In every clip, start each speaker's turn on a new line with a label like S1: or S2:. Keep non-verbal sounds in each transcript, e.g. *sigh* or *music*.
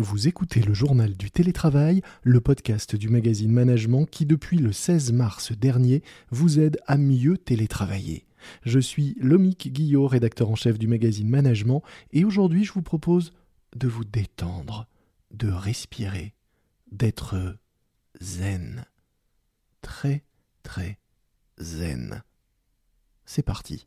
S1: Vous écoutez le journal du télétravail, le podcast du magazine Management qui depuis le 16 mars dernier vous aide à mieux télétravailler. Je suis Lomique Guillot, rédacteur en chef du magazine Management, et aujourd'hui je vous propose de vous détendre, de respirer, d'être zen. Très très zen. C'est parti.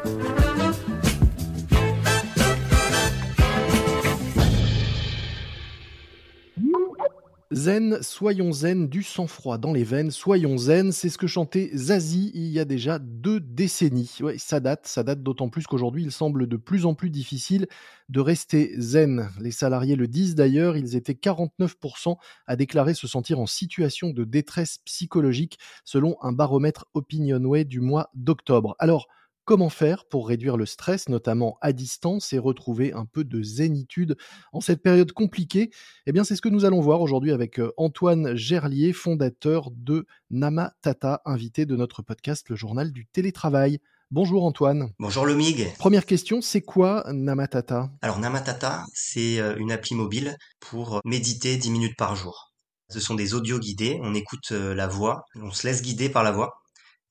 S1: Zen, soyons zen, du sang-froid dans les veines, soyons zen, c'est ce que chantait Zazie il y a déjà deux décennies. Ouais, ça date, ça date d'autant plus qu'aujourd'hui il semble de plus en plus difficile de rester zen. Les salariés le disent d'ailleurs, ils étaient 49% à déclarer se sentir en situation de détresse psychologique selon un baromètre Opinionway du mois d'octobre. Alors, Comment faire pour réduire le stress, notamment à distance, et retrouver un peu de zénitude en cette période compliquée? Eh bien, c'est ce que nous allons voir aujourd'hui avec euh, Antoine Gerlier, fondateur de Namatata, invité de notre podcast, le journal du télétravail. Bonjour Antoine.
S2: Bonjour Lomig.
S1: Première question, c'est quoi Namatata?
S2: Alors Namatata, c'est euh, une appli mobile pour méditer 10 minutes par jour. Ce sont des audios guidés, on écoute euh, la voix, on se laisse guider par la voix.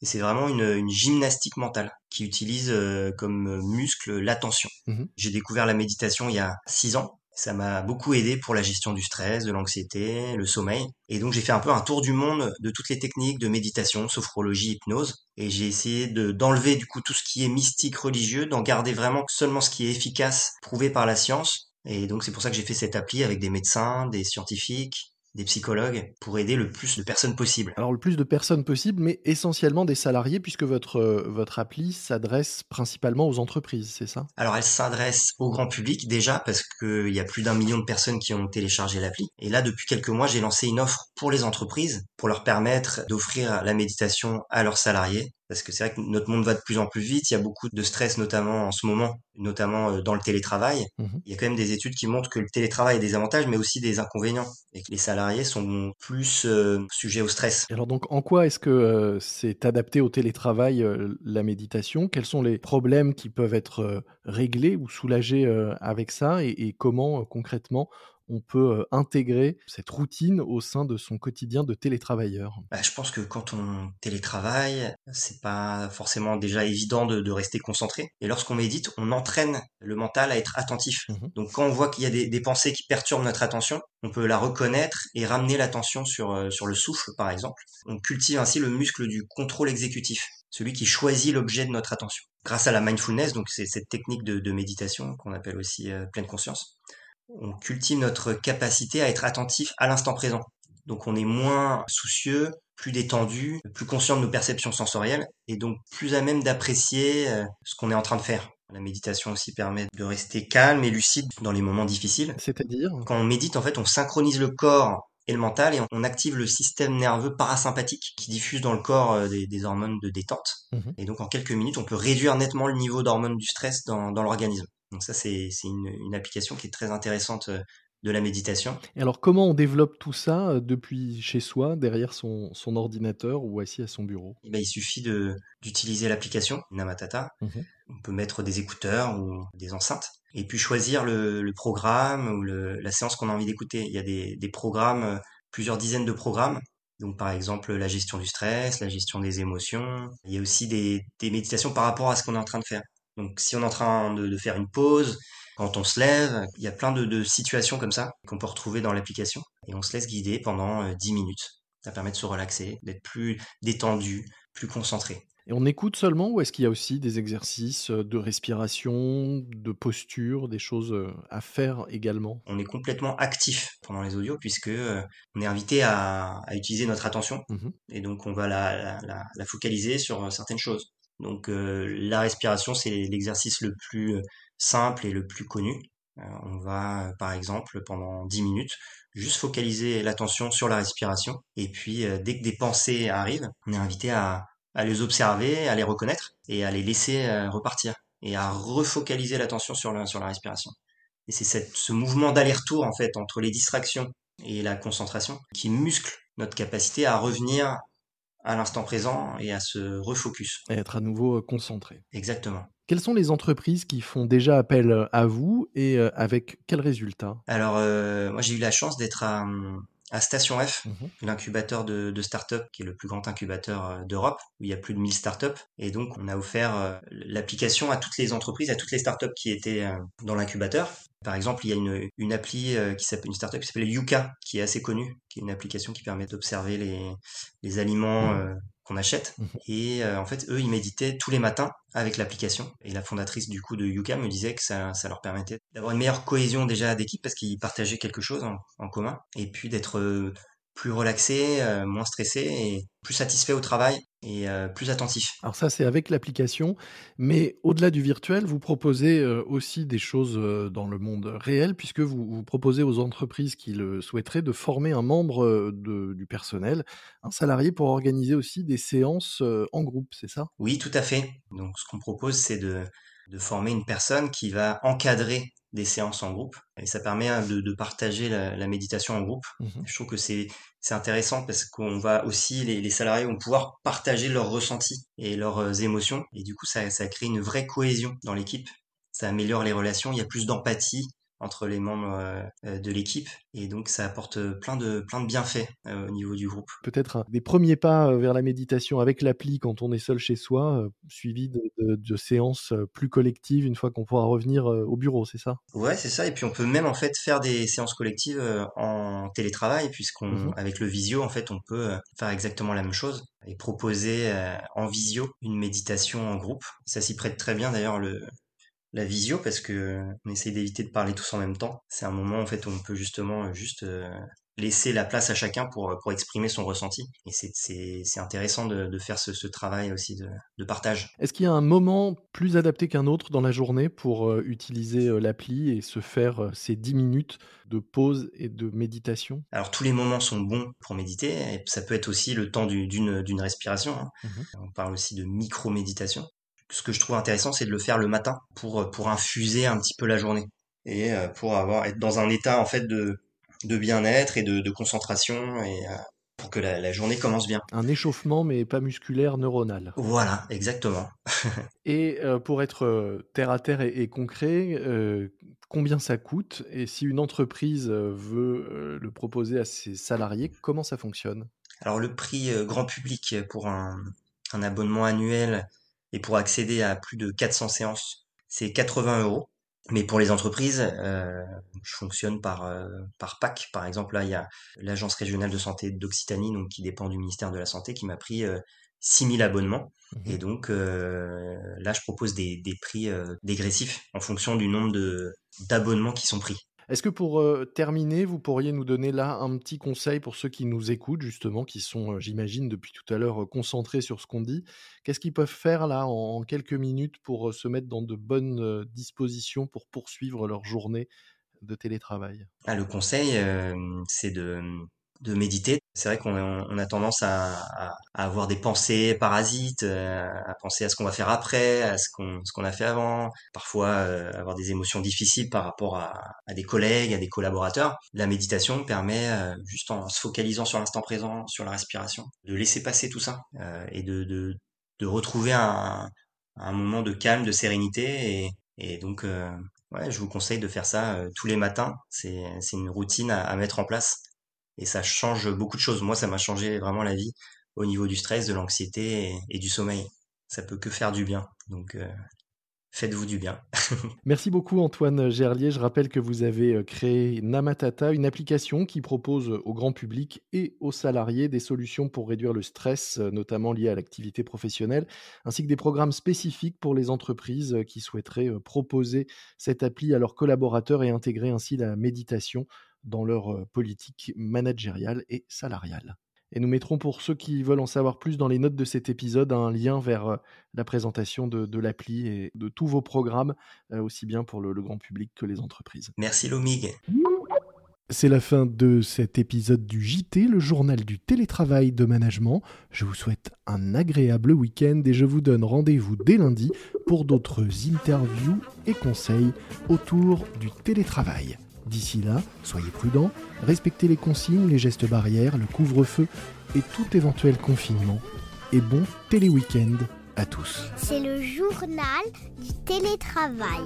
S2: Et c'est vraiment une, une, gymnastique mentale qui utilise euh, comme muscle l'attention. Mmh J'ai découvert la méditation il y a six ans. Ça m'a beaucoup aidé pour la gestion du stress, de l'anxiété, le sommeil. Et donc j'ai fait un peu un tour du monde de toutes les techniques de méditation, sophrologie, hypnose. Et j'ai essayé de, d'enlever du coup tout ce qui est mystique religieux, d'en garder vraiment seulement ce qui est efficace, prouvé par la science. Et donc c'est pour ça que j'ai fait cette appli avec des médecins, des scientifiques, des psychologues pour aider le plus de personnes possible.
S1: Alors le plus de personnes possible, mais essentiellement des salariés, puisque votre, euh, votre appli s'adresse principalement aux entreprises, c'est ça?
S2: Alors elle s'adresse au grand public déjà, parce qu'il y a plus d'un million de personnes qui ont téléchargé l'appli. Et là, depuis quelques mois, j'ai lancé une offre pour les entreprises, pour leur permettre d'offrir la méditation à leurs salariés parce que c'est vrai que notre monde va de plus en plus vite, il y a beaucoup de stress notamment en ce moment, notamment euh, dans le télétravail. Mmh il y a quand même des études qui montrent que le télétravail a des avantages mais aussi des inconvénients et que les salariés sont plus euh, sujets au stress.
S1: alors donc en quoi est-ce que euh, c'est adapté au télétravail la méditation? Quels sont les problèmes qui peuvent être réglés ou soulagés avec ça? Et comment concrètement on peut intégrer cette routine au sein de son quotidien de télétravailleur
S2: bah, Je pense que quand on télétravaille, c'est pas forcément déjà évident de, rester concentré. Et lorsqu'on médite, on entraîne le mental à être attentif. Mmh Donc quand on voit qu'il y a des, pensées qui perturbent notre attention, on peut la reconnaître et ramener l'attention sur, sur le souffle, par exemple. On cultive ainsi le muscle du contrôle exécutif, celui qui choisit l'objet de notre attention. Grâce à la mindfulness, donc c'est cette technique de, méditation qu'on appelle aussi pleine conscience, on cultive notre capacité à être attentif à l'instant présent. Donc on est moins soucieux, plus détendu, plus conscient de nos perceptions sensorielles et donc plus à même d'apprécier euh, ce qu'on est en train de faire. La méditation aussi permet de rester calme et lucide dans les moments difficiles.
S1: C'est-à-dire?
S2: Quand on médite, en fait, on synchronise le corps et le mental et on active le système nerveux parasympathique qui diffuse dans le corps euh, des, hormones de détente. Mmh et donc en quelques minutes, on peut réduire nettement le niveau d'hormones du stress dans l'organisme. Donc ça, c'est une, une, application qui est très intéressante euh, de la méditation.
S1: Et alors, comment on développe tout ça euh, depuis chez soi, derrière son, son ordinateur ou assis à son bureau?
S2: Eh ben, Il suffit d'utiliser l'application Namatata. Mmh on peut mettre des écouteurs ou des enceintes et puis choisir le, le programme ou le, la séance qu'on a envie d'écouter. Il y a des, des programmes, euh, plusieurs dizaines de programmes donc par exemple la gestion du stress, la gestion des émotions. Il y a aussi des, des méditations par rapport à ce qu'on est en train de faire. Donc si on est en train de, faire une pause, quand on se lève, il y a plein de, situations comme ça qu'on peut retrouver dans l'application. Et on se laisse guider pendant 10 euh, minutes. Ça permet de se relaxer, d'être plus détendu, plus concentré.
S1: Et on écoute seulement ou est-ce qu'il y a aussi des exercices euh, de respiration, de posture, des choses euh, à faire également?
S2: On est complètement actif pendant les audios puisque on est invité à, utiliser notre attention mmh et donc on va la focaliser sur certaines choses. Donc euh, la respiration, c'est l'exercice le plus euh, simple et le plus connu. Euh, on va, par exemple, pendant 10 minutes, juste focaliser l'attention sur la respiration. Et puis, dès que des pensées arrivent, on est invité à, les observer, à les reconnaître et à les laisser repartir et à refocaliser l'attention sur la, sur la respiration. Et c'est ce mouvement d'aller-retour, en fait, entre les distractions et la concentration qui muscle notre capacité à revenir à l'instant présent et à se refocus.
S1: Et être à nouveau concentré.
S2: Exactement.
S1: Quelles sont les entreprises qui font déjà appel à vous et avec quels résultats?
S2: Alors, moi j'ai eu la chance d'être à, à Station F, mmh l'incubateur de, de start-up qui est le plus grand incubateur euh, d'Europe, où il y a plus de 1000 start-up. Et donc, on a offert euh, l'application à toutes les entreprises, à toutes les start-up qui étaient euh, dans l'incubateur. Par exemple, il y a une, une appli qui s'appelle une startup qui s'appelle Yuka, qui est assez connue, qui est une application qui permet d'observer les, les aliments qu'on achète. Mmh et en fait, eux, ils méditaient tous les matins avec l'application. Et la fondatrice du coup de Yuka me disait que ça, ça leur permettait d'avoir une meilleure cohésion déjà d'équipe parce qu'ils partageaient quelque chose en, en commun. Et puis d'être plus relaxé, euh, moins stressé et plus satisfait au travail et euh, plus attentif.
S1: Alors ça, c'est avec l'application, mais au-delà du virtuel, vous proposez euh, aussi des choses dans le monde réel, puisque vous, vous, proposez aux entreprises qui le souhaiteraient de former un membre de, du personnel, un salarié, pour organiser aussi des séances en groupe, c'est ça?
S2: Oui, tout à fait. Donc ce qu'on propose, c'est de, de former une personne qui va encadrer des séances en groupe et ça permet hein, de, de partager la, la, méditation en groupe. Mmh Je trouve que c'est c'est intéressant parce qu'on va aussi les, les, salariés vont pouvoir partager leurs ressentis et leurs euh, émotions et du coup ça ça crée une vraie cohésion dans l'équipe. Ça améliore les relations, il y a plus d'empathie entre les membres euh, euh, de l'équipe et donc ça apporte plein de plein de bienfaits euh, au niveau du groupe.
S1: Peut-être des premiers pas vers la méditation avec l'appli quand on est seul chez soi, suivi de, de, de, séances plus collectives une fois qu'on pourra revenir au bureau, c'est ça?
S2: Ouais, c'est ça. Et puis on peut même en fait faire des séances collectives en télétravail puisqu'on mmh avec le visio en fait on peut faire exactement la même chose et proposer en visio une méditation en groupe. Ça s'y prête très bien d'ailleurs le la visio parce que on essaye d'éviter de parler tous en même temps. C'est un moment en fait où on peut justement euh, juste euh, laisser la place à chacun pour, pour exprimer son ressenti. Et c'est intéressant de, de faire ce, ce, travail aussi de, de partage.
S1: Est-ce qu'il y a un moment plus adapté qu'un autre dans la journée pour euh, utiliser l'appli et se faire ces 10 minutes de pause et de méditation?
S2: Alors tous les moments sont bons pour méditer. Et ça peut être aussi le temps d'une respiration. Hein. Mmh on parle aussi de micro-méditation ce que je trouve intéressant, c'est de le faire le matin pour, pour infuser un petit peu la journée et euh, pour avoir être dans un état en fait de, de bien-être et de, de, concentration et euh, pour que la, la, journée commence bien.
S1: Un échauffement mais pas musculaire neuronal.
S2: Voilà, exactement. *laughs*
S1: et euh, pour être terre à terre et, et concret, euh, combien ça coûte et si une entreprise veut le proposer à ses salariés, comment ça fonctionne?
S2: Alors le prix grand public pour un, un abonnement annuel et pour accéder à plus de 400 séances, c'est 80 euros. Mais pour les entreprises, euh, je fonctionne par euh, par PAC. Par exemple, là, il y a l'agence régionale de santé d'Occitanie, donc qui dépend du ministère de la santé, qui m'a pris euh, 6000 abonnements. Mmh et donc euh, là, je propose des, des prix euh, dégressifs en fonction du nombre de d'abonnements qui sont pris.
S1: Est-ce que pour terminer, vous pourriez nous donner là un petit conseil pour ceux qui nous écoutent, justement, qui sont, j'imagine, depuis tout à l'heure concentrés sur ce qu'on dit? Qu'est-ce qu'ils peuvent faire là en, quelques minutes pour se mettre dans de bonnes dispositions pour poursuivre leur journée de télétravail?
S2: Ah, Le conseil, c'est de de méditer. C'est vrai qu'on on a tendance à, à, à, avoir des pensées parasites, euh, à penser à ce qu'on va faire après, à ce qu'on ce qu'on a fait avant, parfois euh, avoir des émotions difficiles par rapport à, à, des collègues, à des collaborateurs. La méditation permet, euh, juste en se focalisant sur l'instant présent, sur la respiration, de laisser passer tout ça et de, de, de retrouver un, un moment de calme, de sérénité et, et donc ouais, je vous conseille de faire ça tous les matins. C'est c'est une routine à, à mettre en place et ça change beaucoup de choses. Moi, ça m'a changé vraiment la vie au niveau du stress, de l'anxiété et, du sommeil. Ça peut que faire du bien. Donc, euh, faites-vous du bien. *laughs*
S1: Merci beaucoup Antoine Gerlier. Je rappelle que vous avez euh, créé Namatata, une application qui propose au grand public et aux salariés des solutions pour réduire le stress, euh, notamment lié à l'activité professionnelle, ainsi que des programmes spécifiques pour les entreprises qui souhaiteraient proposer cette appli à leurs collaborateurs et intégrer ainsi la méditation dans leur politique managériale et salariale. Et nous mettrons pour ceux qui veulent en savoir plus dans les notes de cet épisode un lien vers la présentation de, de l'appli et de tous vos programmes, aussi bien pour le, le, grand public que les entreprises.
S2: Merci Lomig.
S1: C'est la fin de cet épisode du JT, le journal du télétravail de management. Je vous souhaite un agréable week-end et je vous donne rendez-vous dès lundi pour d'autres interviews et conseils autour du télétravail. D'ici là, soyez prudents, respectez les consignes, les gestes barrières, le couvre-feu et tout éventuel confinement. Et bon télé-week-end à tous.
S3: C'est le journal du télétravail.